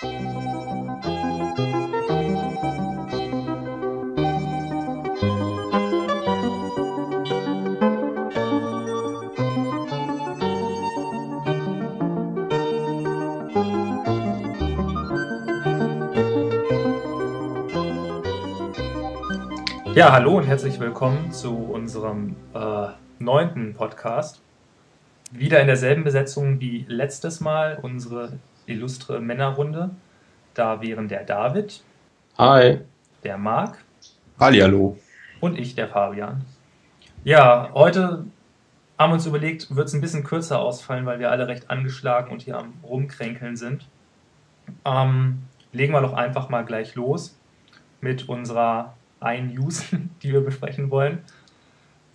Ja, hallo und herzlich willkommen zu unserem äh, neunten Podcast. Wieder in derselben Besetzung wie letztes Mal, unsere illustre Männerrunde. Da wären der David. Hi. Der Marc. Hallihallo. Und ich, der Fabian. Ja, heute haben wir uns überlegt, wird es ein bisschen kürzer ausfallen, weil wir alle recht angeschlagen und hier am Rumkränkeln sind. Ähm, legen wir doch einfach mal gleich los mit unserer ein News, die wir besprechen wollen.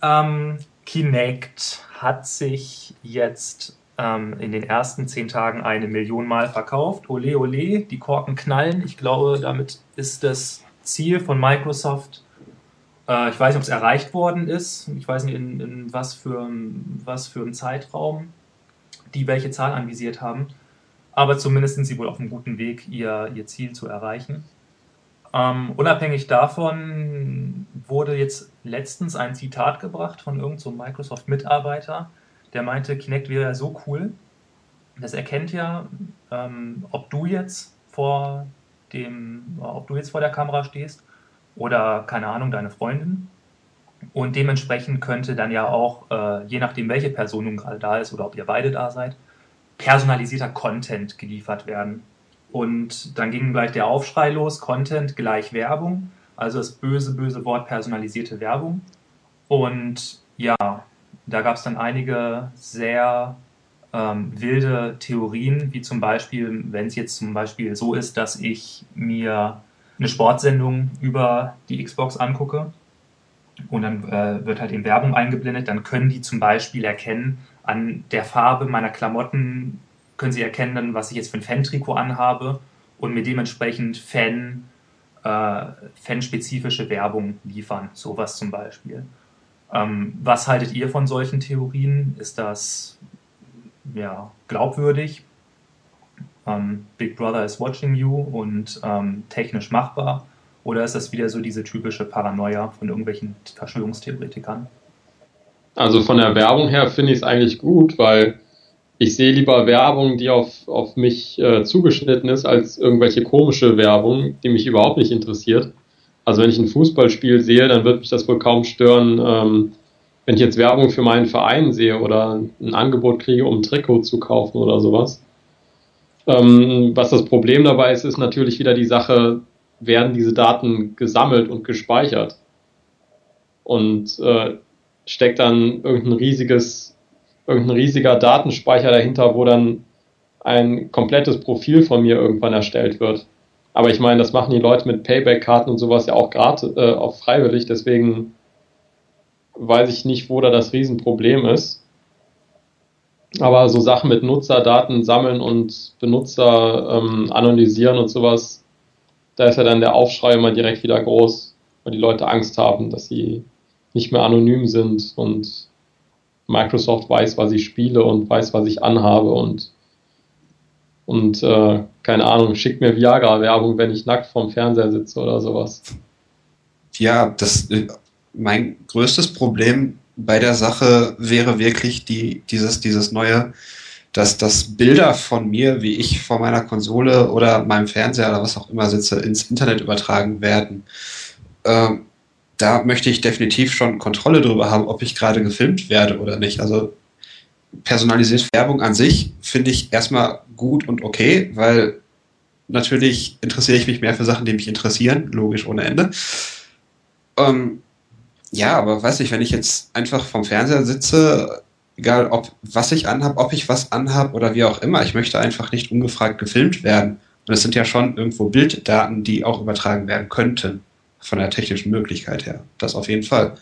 Ähm, Kinect hat sich jetzt ähm, in den ersten zehn Tagen eine Million Mal verkauft. Ole, ole, die Korken knallen. Ich glaube, damit ist das Ziel von Microsoft, äh, ich weiß nicht, ob es erreicht worden ist. Ich weiß nicht, in, in was, für, was für einen Zeitraum die welche Zahl anvisiert haben. Aber zumindest sind sie wohl auf einem guten Weg, ihr, ihr Ziel zu erreichen. Ähm, unabhängig davon wurde jetzt letztens ein Zitat gebracht von irgendeinem so Microsoft-Mitarbeiter, der meinte, Kinect wäre ja so cool. Das erkennt ja, ähm, ob du jetzt vor dem, ob du jetzt vor der Kamera stehst oder keine Ahnung, deine Freundin. Und dementsprechend könnte dann ja auch, äh, je nachdem, welche Person nun gerade da ist oder ob ihr beide da seid, personalisierter Content geliefert werden. Und dann ging gleich der Aufschrei los, Content gleich Werbung, also das böse, böse Wort personalisierte Werbung. Und ja, da gab es dann einige sehr ähm, wilde Theorien, wie zum Beispiel, wenn es jetzt zum Beispiel so ist, dass ich mir eine Sportsendung über die Xbox angucke und dann äh, wird halt eben Werbung eingeblendet, dann können die zum Beispiel erkennen an der Farbe meiner Klamotten, können Sie erkennen, was ich jetzt für ein Fan-Trikot anhabe und mir dementsprechend Fan, äh, fanspezifische Werbung liefern, sowas zum Beispiel. Ähm, was haltet ihr von solchen Theorien? Ist das ja, glaubwürdig? Ähm, Big Brother is watching you und ähm, technisch machbar? Oder ist das wieder so diese typische Paranoia von irgendwelchen Verschwörungstheoretikern? Also von der Werbung her finde ich es eigentlich gut, weil ich sehe lieber Werbung, die auf, auf mich äh, zugeschnitten ist, als irgendwelche komische Werbung, die mich überhaupt nicht interessiert. Also wenn ich ein Fußballspiel sehe, dann wird mich das wohl kaum stören, ähm, wenn ich jetzt Werbung für meinen Verein sehe oder ein Angebot kriege, um ein Trikot zu kaufen oder sowas. Ähm, was das Problem dabei ist, ist natürlich wieder die Sache, werden diese Daten gesammelt und gespeichert? Und äh, steckt dann irgendein riesiges irgendein riesiger Datenspeicher dahinter, wo dann ein komplettes Profil von mir irgendwann erstellt wird. Aber ich meine, das machen die Leute mit Payback-Karten und sowas ja auch gerade äh, auch freiwillig, deswegen weiß ich nicht, wo da das Riesenproblem ist. Aber so Sachen mit Nutzerdaten sammeln und Benutzer ähm, analysieren und sowas, da ist ja dann der Aufschrei immer direkt wieder groß, weil die Leute Angst haben, dass sie nicht mehr anonym sind und Microsoft weiß, was ich spiele und weiß, was ich anhabe und, und äh, keine Ahnung, schickt mir Viagra-Werbung, wenn ich nackt vorm Fernseher sitze oder sowas. Ja, das äh, mein größtes Problem bei der Sache wäre wirklich die, dieses, dieses neue, dass das Bilder von mir, wie ich vor meiner Konsole oder meinem Fernseher oder was auch immer sitze, ins Internet übertragen werden. Ähm, da möchte ich definitiv schon Kontrolle darüber haben, ob ich gerade gefilmt werde oder nicht. Also personalisierte Werbung an sich finde ich erstmal gut und okay, weil natürlich interessiere ich mich mehr für Sachen, die mich interessieren, logisch ohne Ende. Ähm, ja, aber weiß ich, wenn ich jetzt einfach vom Fernseher sitze, egal ob was ich anhab, ob ich was anhab oder wie auch immer, ich möchte einfach nicht ungefragt gefilmt werden. Und es sind ja schon irgendwo Bilddaten, die auch übertragen werden könnten von der technischen Möglichkeit her. Das auf jeden Fall.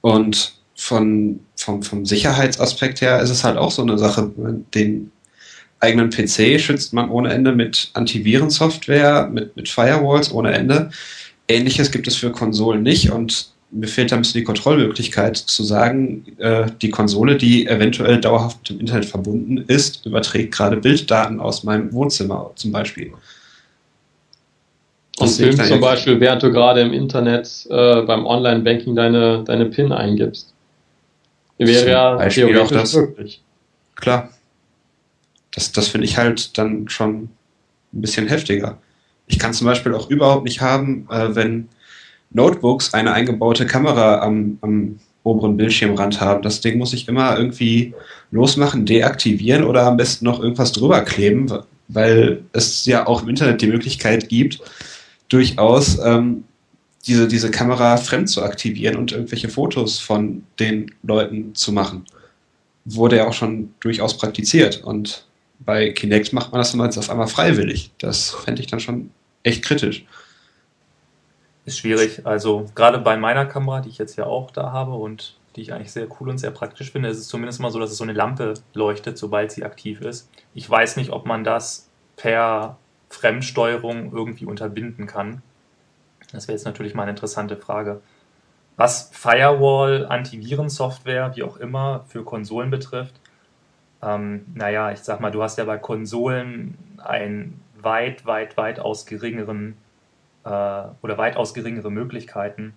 Und von, vom, vom Sicherheitsaspekt her ist es halt auch so eine Sache. Den eigenen PC schützt man ohne Ende mit Antivirensoftware, mit, mit Firewalls ohne Ende. Ähnliches gibt es für Konsolen nicht und mir fehlt da ein bisschen die Kontrollmöglichkeit zu sagen, äh, die Konsole, die eventuell dauerhaft mit dem Internet verbunden ist, überträgt gerade Bilddaten aus meinem Wohnzimmer zum Beispiel. Und filmst zum Beispiel, während du gerade im Internet äh, beim Online-Banking deine, deine PIN eingibst. Wäre ja theoretisch das, möglich. Klar. Das, das finde ich halt dann schon ein bisschen heftiger. Ich kann zum Beispiel auch überhaupt nicht haben, äh, wenn Notebooks eine eingebaute Kamera am, am oberen Bildschirmrand haben. Das Ding muss ich immer irgendwie losmachen, deaktivieren oder am besten noch irgendwas drüber kleben, weil es ja auch im Internet die Möglichkeit gibt, durchaus ähm, diese, diese Kamera fremd zu aktivieren und irgendwelche Fotos von den Leuten zu machen. Wurde ja auch schon durchaus praktiziert. Und bei Kinect macht man das dann jetzt auf einmal freiwillig. Das fände ich dann schon echt kritisch. Ist schwierig. Also gerade bei meiner Kamera, die ich jetzt ja auch da habe und die ich eigentlich sehr cool und sehr praktisch finde, ist es zumindest mal so, dass es so eine Lampe leuchtet, sobald sie aktiv ist. Ich weiß nicht, ob man das per Fremdsteuerung irgendwie unterbinden kann. Das wäre jetzt natürlich mal eine interessante Frage. Was Firewall, Antivirensoftware, wie auch immer, für Konsolen betrifft, ähm, naja, ich sag mal, du hast ja bei Konsolen einen weit, weit, weitaus geringeren äh, oder weitaus geringere Möglichkeiten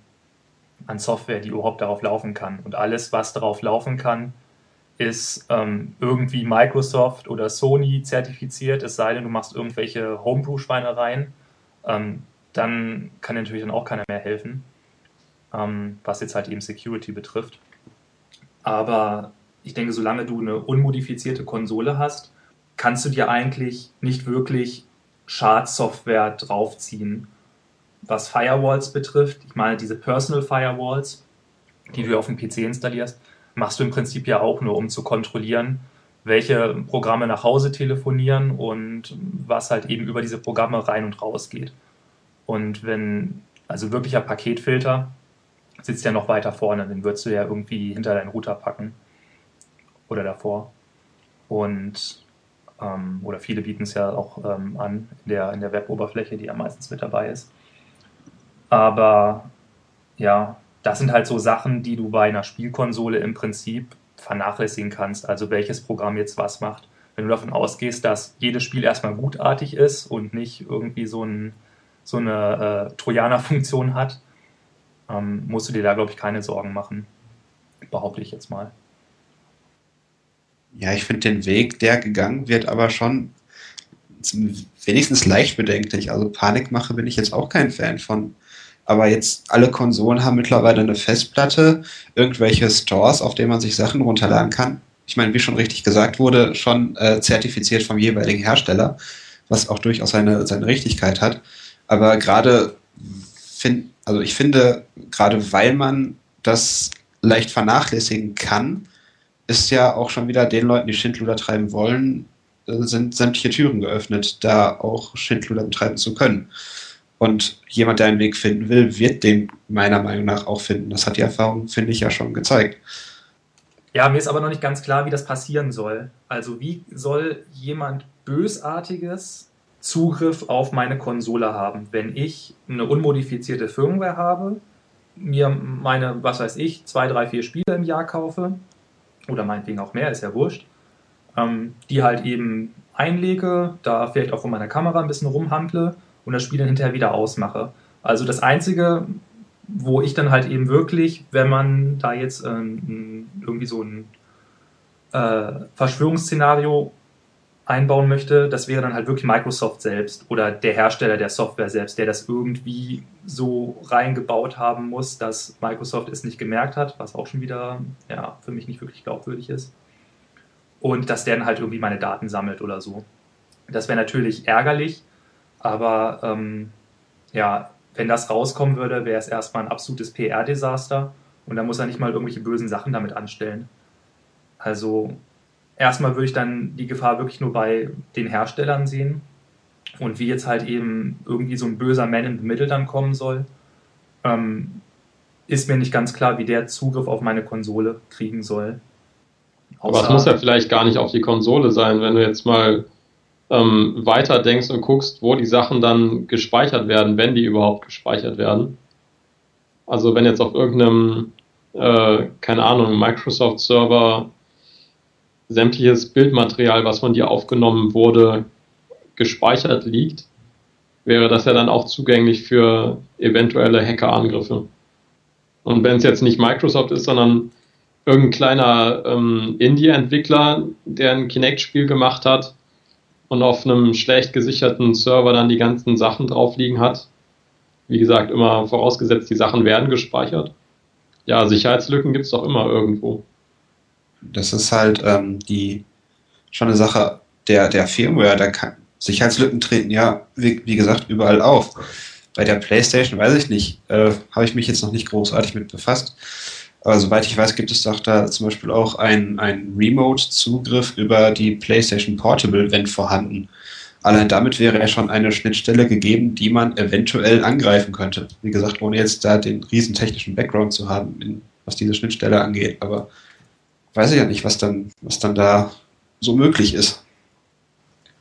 an Software, die überhaupt darauf laufen kann. Und alles, was darauf laufen kann, ist ähm, irgendwie Microsoft oder Sony zertifiziert, es sei denn, du machst irgendwelche Homebrew-Schweinereien. Ähm, dann kann natürlich dann auch keiner mehr helfen, ähm, was jetzt halt eben Security betrifft. Aber ich denke, solange du eine unmodifizierte Konsole hast, kannst du dir eigentlich nicht wirklich Schadsoftware draufziehen. Was Firewalls betrifft, ich meine, diese Personal Firewalls, die du auf dem PC installierst, machst du im Prinzip ja auch nur, um zu kontrollieren, welche Programme nach Hause telefonieren und was halt eben über diese Programme rein und raus geht. Und wenn, also wirklicher Paketfilter sitzt ja noch weiter vorne, den würdest du ja irgendwie hinter deinen Router packen oder davor. Und ähm, oder viele bieten es ja auch ähm, an in der, in der Web-Oberfläche, die ja meistens mit dabei ist. Aber ja, das sind halt so Sachen, die du bei einer Spielkonsole im Prinzip vernachlässigen kannst. Also welches Programm jetzt was macht. Wenn du davon ausgehst, dass jedes Spiel erstmal gutartig ist und nicht irgendwie so, ein, so eine äh, Trojaner-Funktion hat, ähm, musst du dir da, glaube ich, keine Sorgen machen. Behaupte ich jetzt mal. Ja, ich finde den Weg, der gegangen wird, aber schon wenigstens leicht bedenklich. Also Panikmache bin ich jetzt auch kein Fan von. Aber jetzt alle Konsolen haben mittlerweile eine Festplatte, irgendwelche Stores, auf denen man sich Sachen runterladen kann. Ich meine, wie schon richtig gesagt wurde, schon äh, zertifiziert vom jeweiligen Hersteller, was auch durchaus seine, seine Richtigkeit hat. Aber gerade, find, also ich finde, gerade weil man das leicht vernachlässigen kann, ist ja auch schon wieder den Leuten, die Schindluder treiben wollen, äh, sind sämtliche Türen geöffnet, da auch Schindluder betreiben zu können. Und jemand, der einen Weg finden will, wird den meiner Meinung nach auch finden. Das hat die Erfahrung, finde ich, ja schon gezeigt. Ja, mir ist aber noch nicht ganz klar, wie das passieren soll. Also wie soll jemand Bösartiges Zugriff auf meine Konsole haben, wenn ich eine unmodifizierte Firmware habe, mir meine, was weiß ich, zwei, drei, vier Spiele im Jahr kaufe oder meinetwegen auch mehr, ist ja wurscht, ähm, die halt eben einlege, da vielleicht auch von meiner Kamera ein bisschen rumhandle und das Spiel dann hinterher wieder ausmache. Also das Einzige, wo ich dann halt eben wirklich, wenn man da jetzt ähm, irgendwie so ein äh, Verschwörungsszenario einbauen möchte, das wäre dann halt wirklich Microsoft selbst oder der Hersteller der Software selbst, der das irgendwie so reingebaut haben muss, dass Microsoft es nicht gemerkt hat, was auch schon wieder ja, für mich nicht wirklich glaubwürdig ist. Und dass der dann halt irgendwie meine Daten sammelt oder so. Das wäre natürlich ärgerlich, aber ähm, ja, wenn das rauskommen würde, wäre es erstmal ein absolutes PR-Desaster und da muss er nicht mal irgendwelche bösen Sachen damit anstellen. Also erstmal würde ich dann die Gefahr wirklich nur bei den Herstellern sehen. Und wie jetzt halt eben irgendwie so ein böser Man in the Middle dann kommen soll, ähm, ist mir nicht ganz klar, wie der Zugriff auf meine Konsole kriegen soll. Außer Aber es muss ja vielleicht gar nicht auf die Konsole sein, wenn du jetzt mal ähm, weiter denkst und guckst, wo die Sachen dann gespeichert werden, wenn die überhaupt gespeichert werden. Also wenn jetzt auf irgendeinem, äh, keine Ahnung, Microsoft-Server sämtliches Bildmaterial, was von dir aufgenommen wurde, gespeichert liegt, wäre das ja dann auch zugänglich für eventuelle Hackerangriffe. Und wenn es jetzt nicht Microsoft ist, sondern irgendein kleiner ähm, Indie-Entwickler, der ein Kinect-Spiel gemacht hat und auf einem schlecht gesicherten Server dann die ganzen Sachen drauf liegen hat, wie gesagt, immer vorausgesetzt, die Sachen werden gespeichert. Ja, Sicherheitslücken gibt es doch immer irgendwo. Das ist halt ähm, die schon eine Sache der, der Firmware. Da kann, Sicherheitslücken treten ja, wie, wie gesagt, überall auf. Bei der PlayStation weiß ich nicht, äh, habe ich mich jetzt noch nicht großartig mit befasst. Aber soweit ich weiß, gibt es doch da zum Beispiel auch einen Remote-Zugriff über die PlayStation Portable, wenn vorhanden. Allein damit wäre ja schon eine Schnittstelle gegeben, die man eventuell angreifen könnte. Wie gesagt, ohne jetzt da den riesen technischen Background zu haben, was diese Schnittstelle angeht. Aber weiß ich ja nicht, was dann, was dann da so möglich ist.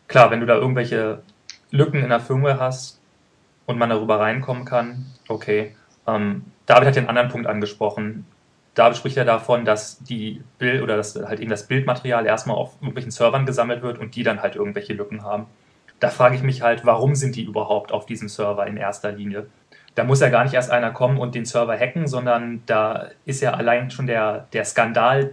Klar, wenn du da irgendwelche Lücken in der Firmware hast und man darüber reinkommen kann, okay. Ähm, David hat den anderen Punkt angesprochen. David spricht ja davon, dass die Bild oder dass halt eben das Bildmaterial erstmal auf irgendwelchen Servern gesammelt wird und die dann halt irgendwelche Lücken haben da frage ich mich halt, warum sind die überhaupt auf diesem Server in erster Linie? Da muss ja gar nicht erst einer kommen und den Server hacken, sondern da ist ja allein schon der, der Skandal,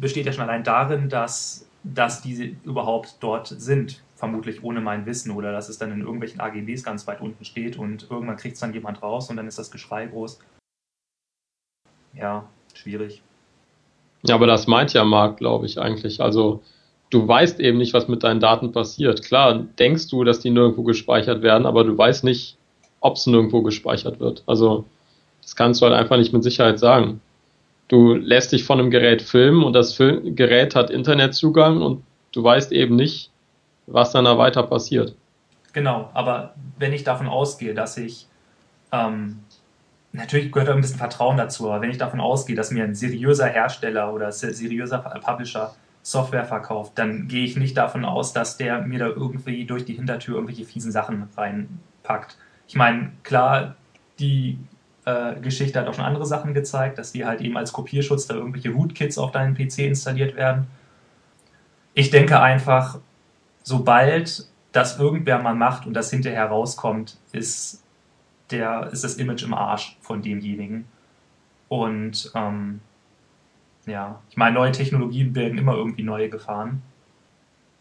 besteht ja schon allein darin, dass, dass diese überhaupt dort sind, vermutlich ohne mein Wissen oder dass es dann in irgendwelchen AGBs ganz weit unten steht und irgendwann kriegt es dann jemand raus und dann ist das Geschrei groß. Ja, schwierig. Ja, aber das meint ja Marc, glaube ich, eigentlich. Also du weißt eben nicht, was mit deinen Daten passiert. Klar, denkst du, dass die nirgendwo gespeichert werden, aber du weißt nicht, ob es nirgendwo gespeichert wird. Also das kannst du halt einfach nicht mit Sicherheit sagen. Du lässt dich von einem Gerät filmen und das Fil Gerät hat Internetzugang und du weißt eben nicht, was dann da weiter passiert. Genau, aber wenn ich davon ausgehe, dass ich ähm, natürlich gehört da ein bisschen Vertrauen dazu, aber wenn ich davon ausgehe, dass mir ein seriöser Hersteller oder seriöser Publisher Software verkauft, dann gehe ich nicht davon aus, dass der mir da irgendwie durch die Hintertür irgendwelche fiesen Sachen reinpackt. Ich meine, klar, die äh, Geschichte hat auch schon andere Sachen gezeigt, dass die halt eben als Kopierschutz da irgendwelche Rootkits auf deinen PC installiert werden. Ich denke einfach, sobald das irgendwer mal macht und das hinterher rauskommt, ist, der, ist das Image im Arsch von demjenigen. Und ähm, ja, ich meine, neue Technologien bergen immer irgendwie neue Gefahren.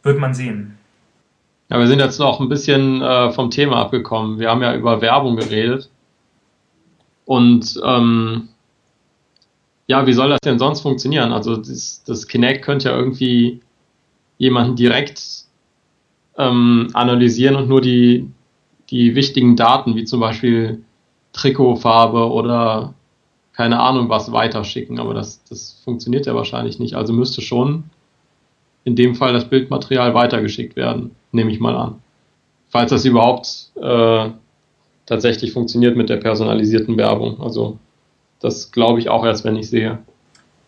Wird man sehen. Ja, wir sind jetzt noch ein bisschen äh, vom Thema abgekommen. Wir haben ja über Werbung geredet. Und ähm, ja, wie soll das denn sonst funktionieren? Also das, das Kinect könnte ja irgendwie jemanden direkt ähm, analysieren und nur die, die wichtigen Daten, wie zum Beispiel Trikotfarbe oder keine Ahnung was weiterschicken, aber das, das funktioniert ja wahrscheinlich nicht. Also müsste schon in dem Fall das Bildmaterial weitergeschickt werden, nehme ich mal an. Falls das überhaupt äh, tatsächlich funktioniert mit der personalisierten Werbung. Also das glaube ich auch erst, wenn ich sehe.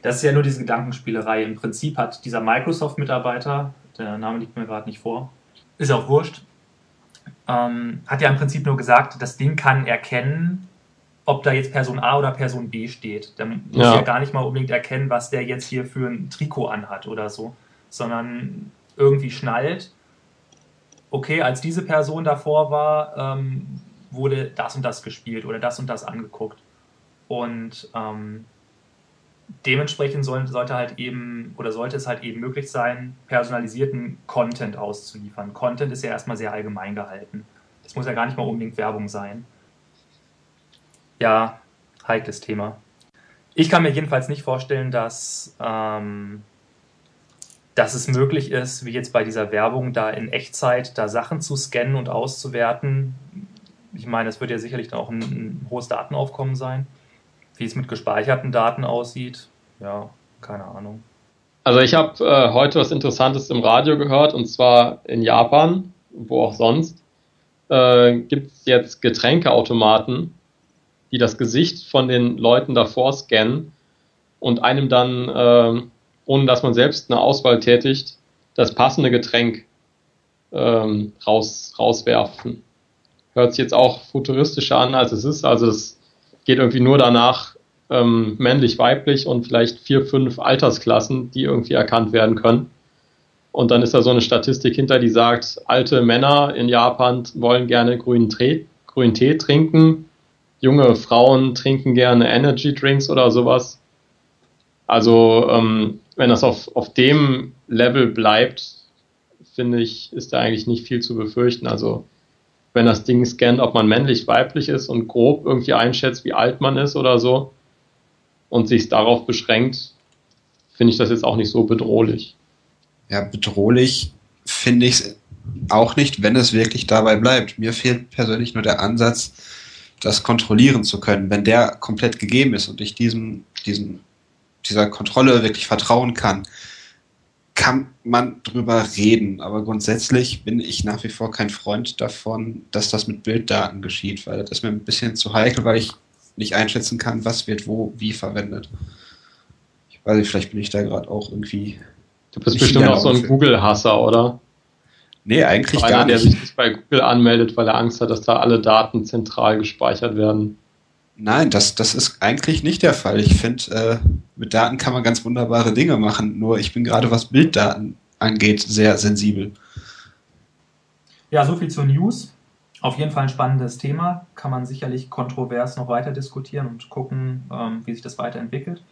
Das ist ja nur diese Gedankenspielerei. Im Prinzip hat dieser Microsoft-Mitarbeiter, der Name liegt mir gerade nicht vor, ist auch wurscht, ähm, hat ja im Prinzip nur gesagt, das Ding kann erkennen, ob da jetzt Person A oder Person B steht. Da muss ja. ja gar nicht mal unbedingt erkennen, was der jetzt hier für ein Trikot anhat oder so, sondern irgendwie schnallt, okay, als diese Person davor war, ähm, wurde das und das gespielt oder das und das angeguckt. Und ähm, dementsprechend soll, sollte halt eben oder sollte es halt eben möglich sein, personalisierten Content auszuliefern. Content ist ja erstmal sehr allgemein gehalten. Das muss ja gar nicht mal unbedingt Werbung sein ja, heikles Thema. Ich kann mir jedenfalls nicht vorstellen, dass, ähm, dass es möglich ist, wie jetzt bei dieser Werbung, da in Echtzeit da Sachen zu scannen und auszuwerten. Ich meine, es wird ja sicherlich dann auch ein, ein hohes Datenaufkommen sein. Wie es mit gespeicherten Daten aussieht, ja, keine Ahnung. Also ich habe äh, heute was Interessantes im Radio gehört und zwar in Japan, wo auch sonst, äh, gibt es jetzt Getränkeautomaten, die das Gesicht von den Leuten davor scannen und einem dann, äh, ohne dass man selbst eine Auswahl tätigt, das passende Getränk ähm, raus, rauswerfen. Hört sich jetzt auch futuristischer an, als es ist. Also es geht irgendwie nur danach, ähm, männlich, weiblich und vielleicht vier, fünf Altersklassen, die irgendwie erkannt werden können. Und dann ist da so eine Statistik hinter, die sagt, alte Männer in Japan wollen gerne grünen Tee, grünen Tee trinken, junge Frauen trinken gerne Energy Drinks oder sowas. Also ähm, wenn das auf, auf dem Level bleibt, finde ich, ist da eigentlich nicht viel zu befürchten. Also wenn das Ding scannt, ob man männlich, weiblich ist und grob irgendwie einschätzt, wie alt man ist oder so und sich darauf beschränkt, finde ich das jetzt auch nicht so bedrohlich. Ja, bedrohlich finde ich es auch nicht, wenn es wirklich dabei bleibt. Mir fehlt persönlich nur der Ansatz, das kontrollieren zu können. Wenn der komplett gegeben ist und ich diesem, diesem, dieser Kontrolle wirklich vertrauen kann, kann man drüber reden. Aber grundsätzlich bin ich nach wie vor kein Freund davon, dass das mit Bilddaten geschieht, weil das ist mir ein bisschen zu heikel, weil ich nicht einschätzen kann, was wird wo wie verwendet. Ich weiß nicht, vielleicht bin ich da gerade auch irgendwie. Du bist bestimmt auch so ein Google-Hasser, oder? Nee, eigentlich Einer, gar nicht. der sich nicht bei Google anmeldet, weil er Angst hat, dass da alle Daten zentral gespeichert werden. Nein, das, das ist eigentlich nicht der Fall. Ich finde, äh, mit Daten kann man ganz wunderbare Dinge machen. Nur ich bin gerade, was Bilddaten angeht, sehr sensibel. Ja, so viel zur News. Auf jeden Fall ein spannendes Thema. Kann man sicherlich kontrovers noch weiter diskutieren und gucken, ähm, wie sich das weiterentwickelt.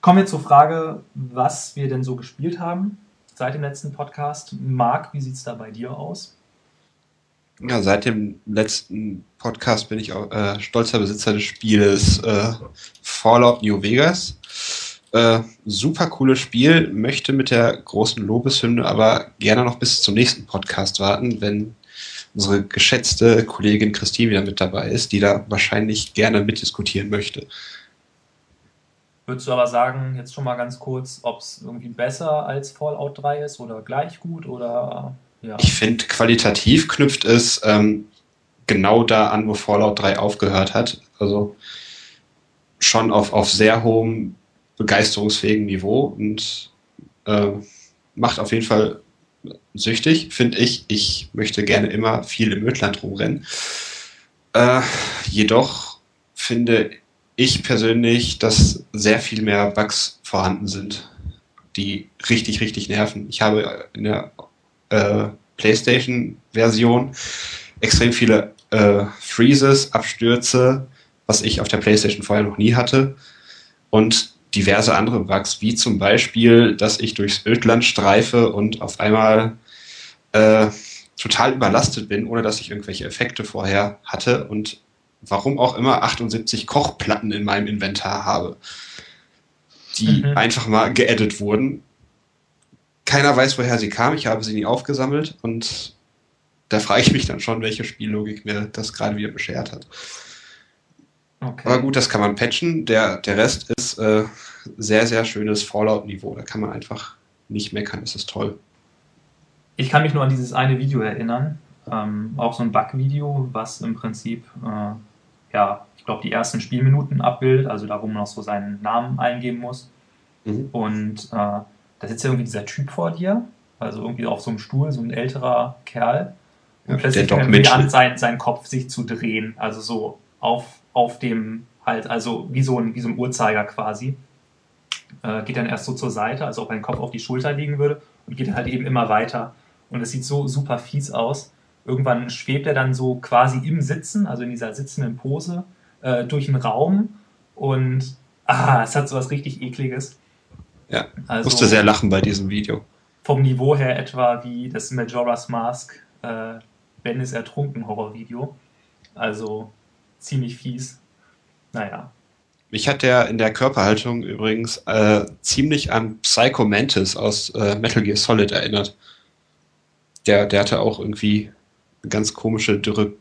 Kommen wir zur Frage, was wir denn so gespielt haben seit dem letzten Podcast. Marc, wie sieht es da bei dir aus? Ja, seit dem letzten Podcast bin ich auch äh, stolzer Besitzer des Spieles äh, Fallout New Vegas. Äh, super cooles Spiel, möchte mit der großen Lobeshymne aber gerne noch bis zum nächsten Podcast warten, wenn unsere geschätzte Kollegin Christine wieder mit dabei ist, die da wahrscheinlich gerne mitdiskutieren möchte. Würdest du aber sagen, jetzt schon mal ganz kurz, ob es irgendwie besser als Fallout 3 ist oder gleich gut oder ja. Ich finde, qualitativ knüpft es ähm, genau da an, wo Fallout 3 aufgehört hat. Also schon auf, auf sehr hohem, begeisterungsfähigen Niveau und äh, macht auf jeden Fall süchtig, finde ich. Ich möchte gerne immer viel im Ödland rumrennen. Äh, jedoch finde ich persönlich, dass sehr viel mehr Bugs vorhanden sind, die richtig, richtig nerven. Ich habe in der äh, PlayStation-Version extrem viele äh, Freezes, Abstürze, was ich auf der PlayStation vorher noch nie hatte. Und diverse andere Bugs, wie zum Beispiel, dass ich durchs Ödland streife und auf einmal äh, total überlastet bin, ohne dass ich irgendwelche Effekte vorher hatte und warum auch immer 78 Kochplatten in meinem Inventar habe, die mhm. einfach mal geedit wurden. Keiner weiß, woher sie kam. Ich habe sie nie aufgesammelt und da frage ich mich dann schon, welche Spiellogik mir das gerade wieder beschert hat. Okay. Aber gut, das kann man patchen. Der, der Rest ist äh, sehr, sehr schönes Fallout-Niveau. Da kann man einfach nicht meckern. Das ist toll. Ich kann mich nur an dieses eine Video erinnern. Ähm, auch so ein Bug-Video, was im Prinzip, äh, ja, ich glaube, die ersten Spielminuten abbildet. Also da, wo man noch so seinen Namen eingeben muss. Mhm. Und äh, da sitzt ja irgendwie dieser Typ vor dir. Also irgendwie auf so einem Stuhl, so ein älterer Kerl. Und ja, plötzlich fängt er an, sein, seinen Kopf sich zu drehen. Also so auf auf dem halt, also wie so ein, wie so ein Uhrzeiger quasi. Äh, geht dann erst so zur Seite, also ob ein Kopf auf die Schulter liegen würde und geht halt eben immer weiter. Und es sieht so super fies aus. Irgendwann schwebt er dann so quasi im Sitzen, also in dieser sitzenden Pose, äh, durch den Raum und ah, es hat so was richtig ekliges. Ja, also, musste sehr lachen bei diesem Video. Vom Niveau her etwa wie das Majora's Mask, äh, wenn es ertrunken Horrorvideo. Also ziemlich fies. Naja. Mich hat der in der Körperhaltung übrigens äh, ziemlich an Psycho Mantis aus äh, Metal Gear Solid erinnert. Der, der hatte auch irgendwie eine ganz komische, dürre,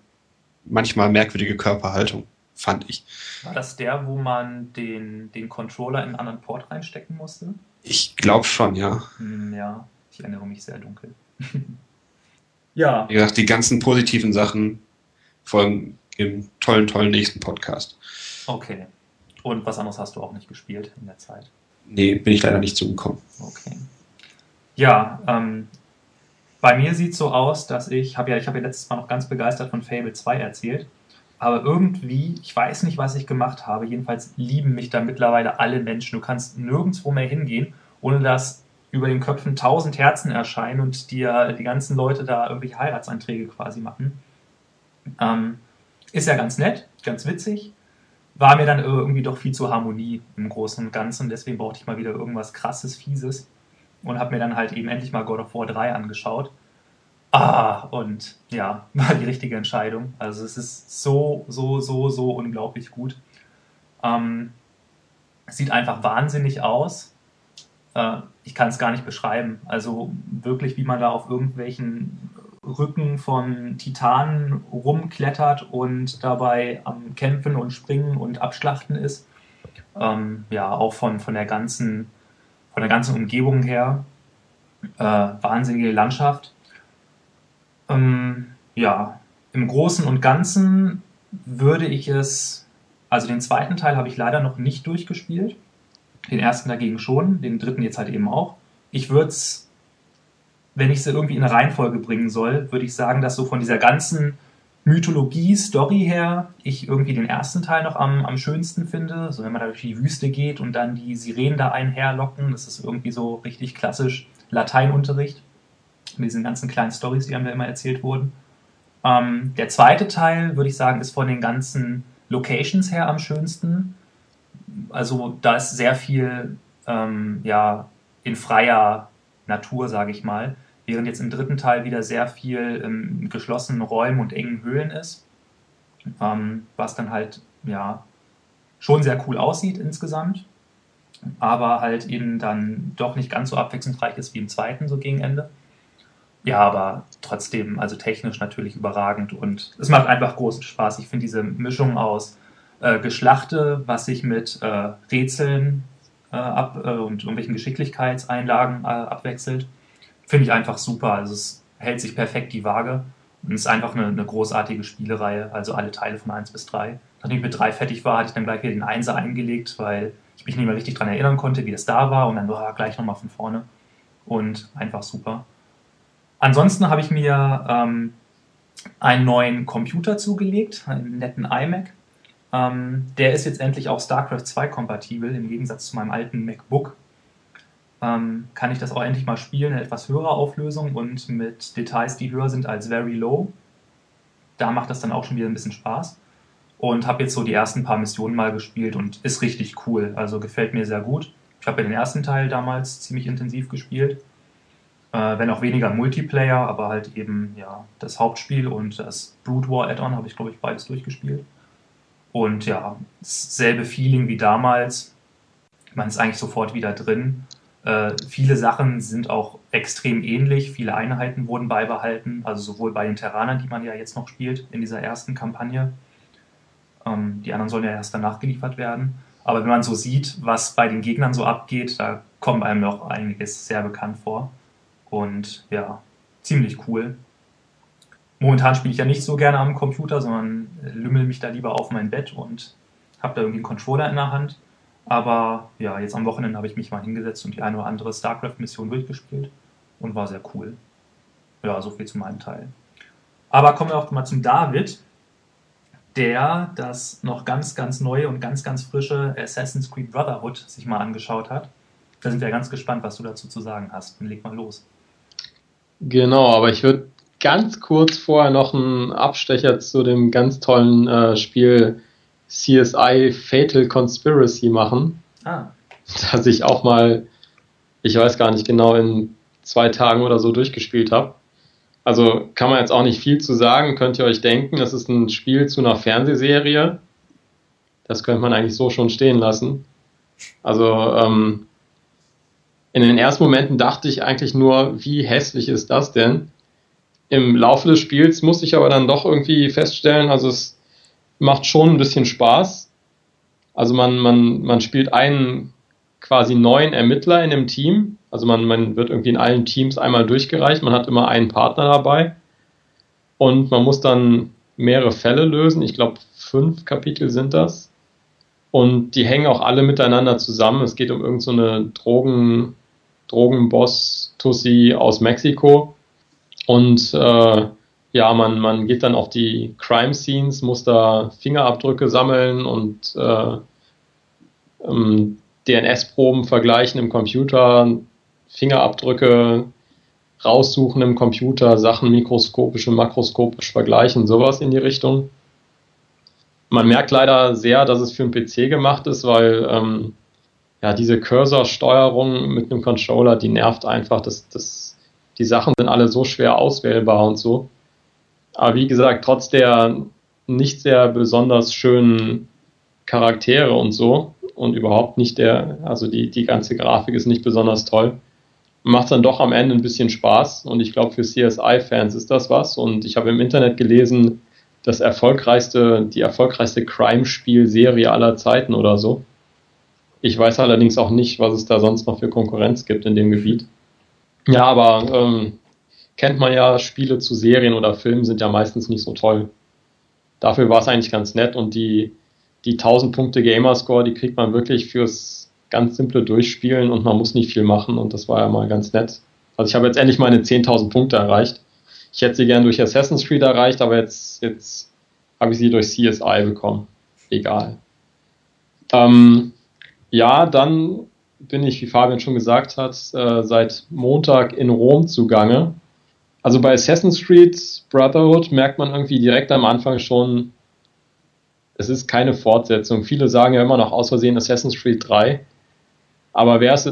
manchmal merkwürdige Körperhaltung, fand ich. War das der, wo man den, den Controller in einen anderen Port reinstecken musste? Ich glaube schon, ja. Hm, ja, ich erinnere mich sehr dunkel. ja. Wie gesagt, die ganzen positiven Sachen folgen im tollen, tollen nächsten Podcast. Okay. Und was anderes hast du auch nicht gespielt in der Zeit? Nee, bin ich leider nicht zugekommen. Okay. Ja, ähm, bei mir sieht es so aus, dass ich, habe ja, ich habe ja letztes Mal noch ganz begeistert von Fable 2 erzählt. Aber irgendwie, ich weiß nicht, was ich gemacht habe, jedenfalls lieben mich da mittlerweile alle Menschen. Du kannst nirgendwo mehr hingehen, ohne dass über den Köpfen tausend Herzen erscheinen und dir die ganzen Leute da irgendwelche Heiratsanträge quasi machen. Ähm, ist ja ganz nett, ganz witzig. War mir dann irgendwie doch viel zu Harmonie im Großen und Ganzen. Deswegen brauchte ich mal wieder irgendwas krasses, fieses. Und habe mir dann halt eben endlich mal God of War 3 angeschaut. Ah, und ja, war die richtige Entscheidung. Also es ist so, so, so, so unglaublich gut. Ähm, sieht einfach wahnsinnig aus. Äh, ich kann es gar nicht beschreiben. Also wirklich, wie man da auf irgendwelchen Rücken von Titanen rumklettert und dabei am Kämpfen und Springen und Abschlachten ist. Ähm, ja, auch von, von der ganzen, von der ganzen Umgebung her. Äh, wahnsinnige Landschaft. Ähm, ja, im Großen und Ganzen würde ich es, also den zweiten Teil habe ich leider noch nicht durchgespielt. Den ersten dagegen schon, den dritten jetzt halt eben auch. Ich würde es, wenn ich sie irgendwie in eine Reihenfolge bringen soll, würde ich sagen, dass so von dieser ganzen Mythologie, Story her, ich irgendwie den ersten Teil noch am, am schönsten finde. So wenn man da durch die Wüste geht und dann die Sirenen da einherlocken, das ist irgendwie so richtig klassisch Lateinunterricht mit diesen ganzen kleinen Stories, die einem da immer erzählt wurden. Ähm, der zweite Teil, würde ich sagen, ist von den ganzen Locations her am schönsten. Also da ist sehr viel ähm, ja, in freier Natur, sage ich mal. Während jetzt im dritten Teil wieder sehr viel in geschlossenen Räumen und engen Höhlen ist. Ähm, was dann halt, ja, schon sehr cool aussieht insgesamt. Aber halt eben dann doch nicht ganz so abwechslungsreich ist wie im zweiten, so gegen Ende. Ja, aber trotzdem, also technisch natürlich überragend und es macht einfach großen Spaß. Ich finde diese Mischung aus äh, Geschlachte, was sich mit äh, Rätseln äh, ab äh, und irgendwelchen Geschicklichkeitseinlagen äh, abwechselt, finde ich einfach super. Also es hält sich perfekt die Waage und es ist einfach eine, eine, großartige Spielereihe, also alle Teile von 1 bis 3. Nachdem ich mit 3 fertig war, hatte ich dann gleich wieder den 1er eingelegt, weil ich mich nicht mehr richtig daran erinnern konnte, wie das da war und dann war gleich nochmal von vorne und einfach super. Ansonsten habe ich mir ähm, einen neuen Computer zugelegt, einen netten iMac. Ähm, der ist jetzt endlich auch StarCraft 2 kompatibel, im Gegensatz zu meinem alten MacBook. Ähm, kann ich das auch endlich mal spielen in etwas höherer Auflösung und mit Details, die höher sind als Very Low. Da macht das dann auch schon wieder ein bisschen Spaß. Und habe jetzt so die ersten paar Missionen mal gespielt und ist richtig cool. Also gefällt mir sehr gut. Ich habe ja den ersten Teil damals ziemlich intensiv gespielt äh, wenn auch weniger Multiplayer, aber halt eben ja das Hauptspiel und das Brood War Add-on habe ich, glaube ich, beides durchgespielt. Und ja, dasselbe Feeling wie damals. Man ist eigentlich sofort wieder drin. Äh, viele Sachen sind auch extrem ähnlich. Viele Einheiten wurden beibehalten. Also sowohl bei den Terranern, die man ja jetzt noch spielt in dieser ersten Kampagne. Ähm, die anderen sollen ja erst danach geliefert werden. Aber wenn man so sieht, was bei den Gegnern so abgeht, da kommt einem noch einiges sehr bekannt vor. Und ja, ziemlich cool. Momentan spiele ich ja nicht so gerne am Computer, sondern lümmel mich da lieber auf mein Bett und habe da irgendwie einen Controller in der Hand. Aber ja, jetzt am Wochenende habe ich mich mal hingesetzt und die eine oder andere StarCraft-Mission durchgespielt und war sehr cool. Ja, so viel zu meinem Teil. Aber kommen wir auch mal zum David, der das noch ganz, ganz neue und ganz, ganz frische Assassin's Creed Brotherhood sich mal angeschaut hat. Da sind wir ganz gespannt, was du dazu zu sagen hast. Dann leg mal los. Genau, aber ich würde ganz kurz vorher noch einen Abstecher zu dem ganz tollen äh, Spiel CSI Fatal Conspiracy machen. Ah. Das ich auch mal, ich weiß gar nicht genau, in zwei Tagen oder so durchgespielt habe. Also kann man jetzt auch nicht viel zu sagen, könnt ihr euch denken, das ist ein Spiel zu einer Fernsehserie. Das könnte man eigentlich so schon stehen lassen. Also ähm, in den ersten Momenten dachte ich eigentlich nur, wie hässlich ist das denn? Im Laufe des Spiels musste ich aber dann doch irgendwie feststellen, also es macht schon ein bisschen Spaß. Also man, man, man spielt einen quasi neuen Ermittler in dem Team. Also man, man wird irgendwie in allen Teams einmal durchgereicht. Man hat immer einen Partner dabei. Und man muss dann mehrere Fälle lösen. Ich glaube, fünf Kapitel sind das. Und die hängen auch alle miteinander zusammen. Es geht um irgendeine so Drogen, Drogenboss Tussi aus Mexiko. Und äh, ja, man, man geht dann auf die Crime Scenes, muss da Fingerabdrücke sammeln und äh, ähm, DNS-Proben vergleichen im Computer, Fingerabdrücke raussuchen im Computer, Sachen mikroskopisch und makroskopisch vergleichen, sowas in die Richtung. Man merkt leider sehr, dass es für einen PC gemacht ist, weil ähm, ja diese Cursor-Steuerung mit einem Controller, die nervt einfach. Das, das, die Sachen sind alle so schwer auswählbar und so. Aber wie gesagt, trotz der nicht sehr besonders schönen Charaktere und so und überhaupt nicht der, also die, die ganze Grafik ist nicht besonders toll, macht dann doch am Ende ein bisschen Spaß und ich glaube für CSI-Fans ist das was und ich habe im Internet gelesen, das erfolgreichste, die erfolgreichste Crime-Spiel-Serie aller Zeiten oder so. Ich weiß allerdings auch nicht, was es da sonst noch für Konkurrenz gibt in dem Gebiet. Ja, aber ähm, kennt man ja, Spiele zu Serien oder Filmen sind ja meistens nicht so toll. Dafür war es eigentlich ganz nett und die, die 1000 Punkte Gamerscore, die kriegt man wirklich fürs ganz simple Durchspielen und man muss nicht viel machen und das war ja mal ganz nett. Also ich habe jetzt endlich meine 10.000 Punkte erreicht. Ich hätte sie gern durch Assassin's Creed erreicht, aber jetzt, jetzt habe ich sie durch CSI bekommen. Egal. Ähm, ja, dann bin ich, wie Fabian schon gesagt hat, äh, seit Montag in Rom zugange. Also bei Assassin's Creed Brotherhood merkt man irgendwie direkt am Anfang schon, es ist keine Fortsetzung. Viele sagen ja immer noch aus Versehen Assassin's Creed 3. Aber wäre es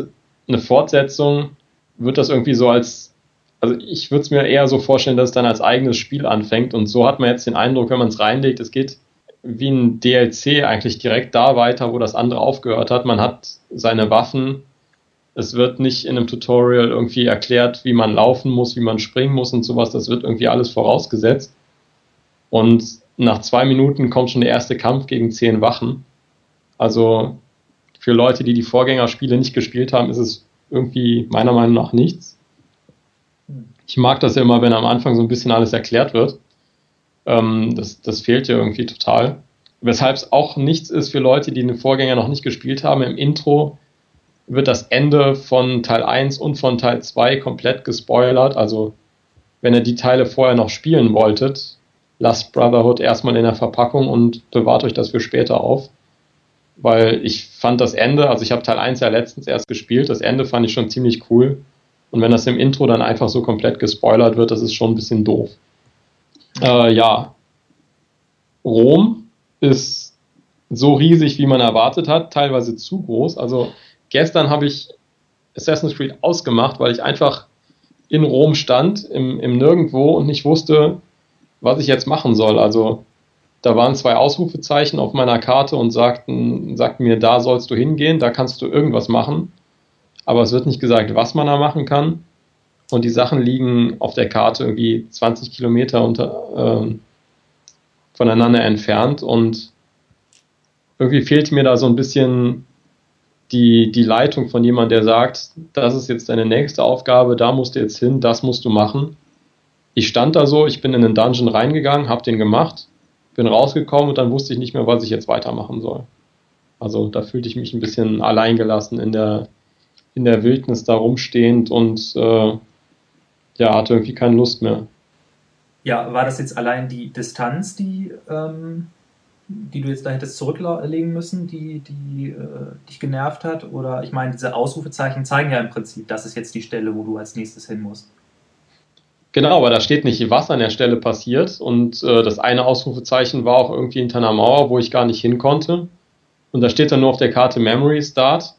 eine Fortsetzung, wird das irgendwie so als, also ich würde es mir eher so vorstellen, dass es dann als eigenes Spiel anfängt. Und so hat man jetzt den Eindruck, wenn man es reinlegt, es geht wie ein DLC eigentlich direkt da weiter, wo das andere aufgehört hat. Man hat seine Waffen, es wird nicht in einem Tutorial irgendwie erklärt, wie man laufen muss, wie man springen muss und sowas. Das wird irgendwie alles vorausgesetzt. Und nach zwei Minuten kommt schon der erste Kampf gegen zehn Wachen. Also für Leute, die die Vorgängerspiele nicht gespielt haben, ist es irgendwie meiner Meinung nach nichts. Ich mag das ja immer, wenn am Anfang so ein bisschen alles erklärt wird. Ähm, das, das fehlt ja irgendwie total. Weshalb es auch nichts ist für Leute, die den Vorgänger noch nicht gespielt haben. Im Intro wird das Ende von Teil 1 und von Teil 2 komplett gespoilert. Also, wenn ihr die Teile vorher noch spielen wolltet, lasst Brotherhood erstmal in der Verpackung und bewahrt euch das für später auf. Weil ich fand das Ende, also ich habe Teil 1 ja letztens erst gespielt, das Ende fand ich schon ziemlich cool. Und wenn das im Intro dann einfach so komplett gespoilert wird, das ist schon ein bisschen doof. Äh, ja. Rom ist so riesig, wie man erwartet hat, teilweise zu groß. Also gestern habe ich Assassin's Creed ausgemacht, weil ich einfach in Rom stand, im, im Nirgendwo und nicht wusste, was ich jetzt machen soll. Also da waren zwei Ausrufezeichen auf meiner Karte und sagten, sagten mir, da sollst du hingehen, da kannst du irgendwas machen. Aber es wird nicht gesagt, was man da machen kann. Und die Sachen liegen auf der Karte irgendwie 20 Kilometer unter, äh, voneinander entfernt und irgendwie fehlt mir da so ein bisschen die, die Leitung von jemandem, der sagt, das ist jetzt deine nächste Aufgabe, da musst du jetzt hin, das musst du machen. Ich stand da so, ich bin in den Dungeon reingegangen, habe den gemacht, bin rausgekommen und dann wusste ich nicht mehr, was ich jetzt weitermachen soll. Also da fühlte ich mich ein bisschen alleingelassen in der, in der Wildnis da rumstehend und äh, ja, hatte irgendwie keine Lust mehr. Ja, war das jetzt allein die Distanz, die ähm, die du jetzt da hättest zurücklegen müssen, die, die äh, dich genervt hat? Oder ich meine, diese Ausrufezeichen zeigen ja im Prinzip, das ist jetzt die Stelle, wo du als nächstes hin musst. Genau, aber da steht nicht, was an der Stelle passiert. Und äh, das eine Ausrufezeichen war auch irgendwie hinter einer Mauer, wo ich gar nicht hin konnte. Und da steht dann nur auf der Karte Memory Start.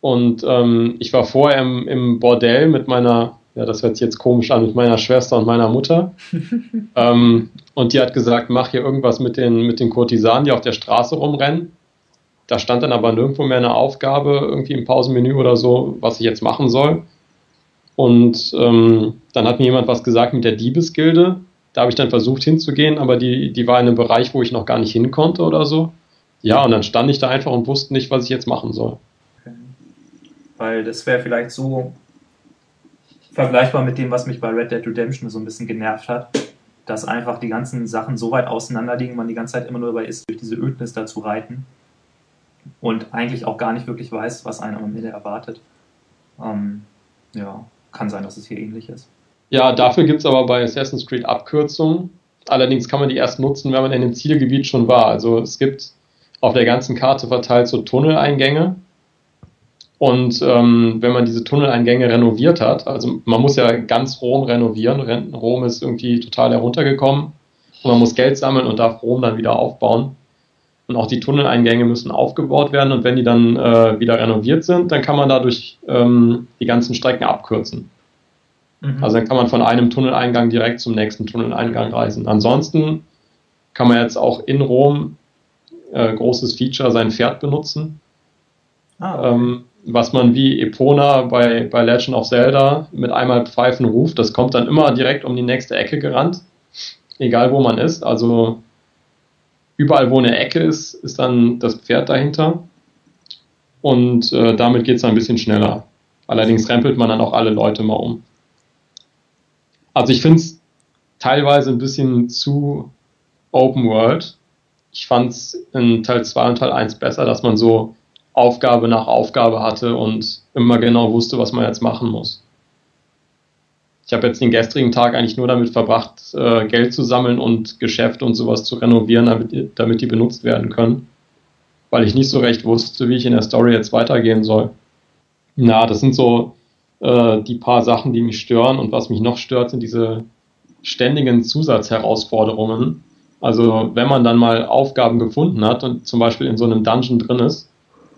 Und ähm, ich war vorher im, im Bordell mit meiner ja, das hört sich jetzt komisch an mit meiner Schwester und meiner Mutter. ähm, und die hat gesagt, mach hier irgendwas mit den, mit den Kurtisanen, die auf der Straße rumrennen. Da stand dann aber nirgendwo mehr eine Aufgabe, irgendwie im Pausenmenü oder so, was ich jetzt machen soll. Und ähm, dann hat mir jemand was gesagt mit der Diebesgilde. Da habe ich dann versucht hinzugehen, aber die, die war in einem Bereich, wo ich noch gar nicht hin konnte oder so. Ja, und dann stand ich da einfach und wusste nicht, was ich jetzt machen soll. Okay. Weil das wäre vielleicht so vergleichbar mit dem, was mich bei Red Dead Redemption so ein bisschen genervt hat, dass einfach die ganzen Sachen so weit auseinander liegen, man die ganze Zeit immer nur dabei ist, durch diese Ödnis da zu reiten und eigentlich auch gar nicht wirklich weiß, was einen am Ende erwartet. Ähm, ja, kann sein, dass es hier ähnlich ist. Ja, dafür gibt es aber bei Assassin's Creed Abkürzungen. Allerdings kann man die erst nutzen, wenn man in dem Zielgebiet schon war. Also es gibt auf der ganzen Karte verteilt so Tunneleingänge. Und ähm, wenn man diese Tunneleingänge renoviert hat, also man muss ja ganz Rom renovieren. Rom ist irgendwie total heruntergekommen. Und man muss Geld sammeln und darf Rom dann wieder aufbauen. Und auch die Tunneleingänge müssen aufgebaut werden. Und wenn die dann äh, wieder renoviert sind, dann kann man dadurch ähm, die ganzen Strecken abkürzen. Mhm. Also dann kann man von einem Tunneleingang direkt zum nächsten Tunneleingang reisen. Ansonsten kann man jetzt auch in Rom äh, großes Feature sein Pferd benutzen. Ah, okay. ähm, was man wie Epona bei, bei Legend of Zelda mit einmal Pfeifen ruft, das kommt dann immer direkt um die nächste Ecke gerannt, egal wo man ist. Also überall, wo eine Ecke ist, ist dann das Pferd dahinter. Und äh, damit geht es ein bisschen schneller. Allerdings rempelt man dann auch alle Leute mal um. Also ich finde es teilweise ein bisschen zu Open World. Ich fand es in Teil 2 und Teil 1 besser, dass man so Aufgabe nach Aufgabe hatte und immer genau wusste, was man jetzt machen muss. Ich habe jetzt den gestrigen Tag eigentlich nur damit verbracht, äh, Geld zu sammeln und Geschäfte und sowas zu renovieren, damit, damit die benutzt werden können, weil ich nicht so recht wusste, wie ich in der Story jetzt weitergehen soll. Na, das sind so äh, die paar Sachen, die mich stören. Und was mich noch stört, sind diese ständigen Zusatzherausforderungen. Also wenn man dann mal Aufgaben gefunden hat und zum Beispiel in so einem Dungeon drin ist,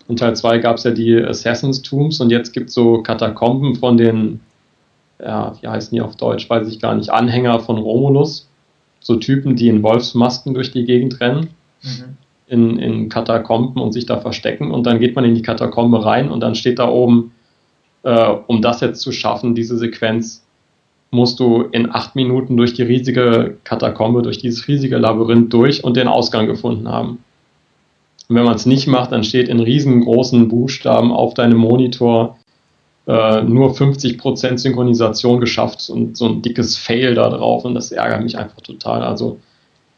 in Teil 2 gab es ja die Assassins Tombs und jetzt gibt es so Katakomben von den, ja, wie heißen die auf Deutsch, weiß ich gar nicht, Anhänger von Romulus. So Typen, die in Wolfsmasken durch die Gegend rennen, mhm. in, in Katakomben und sich da verstecken. Und dann geht man in die Katakombe rein und dann steht da oben äh, um das jetzt zu schaffen, diese Sequenz, musst du in acht Minuten durch die riesige Katakombe, durch dieses riesige Labyrinth durch und den Ausgang gefunden haben. Und wenn man es nicht macht, dann steht in riesengroßen Buchstaben auf deinem Monitor äh, nur 50% Synchronisation geschafft und so ein dickes Fail da drauf und das ärgert mich einfach total. Also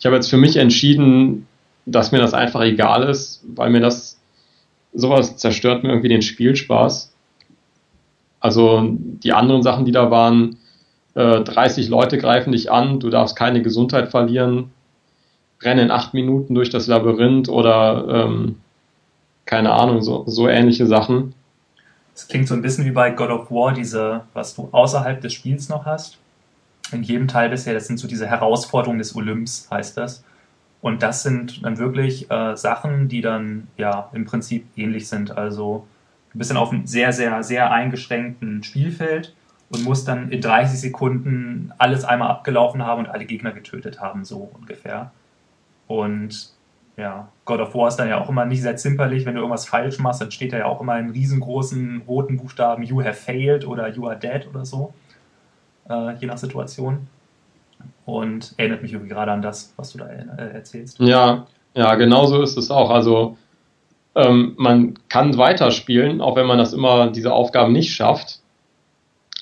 ich habe jetzt für mich entschieden, dass mir das einfach egal ist, weil mir das sowas zerstört mir irgendwie den Spielspaß. Also die anderen Sachen, die da waren, äh, 30 Leute greifen dich an, du darfst keine Gesundheit verlieren, rennen acht Minuten durch das Labyrinth oder ähm, keine Ahnung, so, so ähnliche Sachen. Das klingt so ein bisschen wie bei God of War, diese, was du außerhalb des Spiels noch hast. In jedem Teil bisher, das sind so diese Herausforderungen des Olymps, heißt das. Und das sind dann wirklich äh, Sachen, die dann ja im Prinzip ähnlich sind. Also Du bist dann auf einem sehr, sehr, sehr eingeschränkten Spielfeld und musst dann in 30 Sekunden alles einmal abgelaufen haben und alle Gegner getötet haben, so ungefähr. Und ja, God of War ist dann ja auch immer nicht sehr zimperlich, wenn du irgendwas falsch machst, dann steht da ja auch immer in riesengroßen roten Buchstaben You have failed oder You are dead oder so, äh, je nach Situation. Und erinnert mich irgendwie gerade an das, was du da äh, erzählst. Ja, ja, genau so ist es auch. Also ähm, man kann weiterspielen, auch wenn man das immer, diese Aufgaben nicht schafft.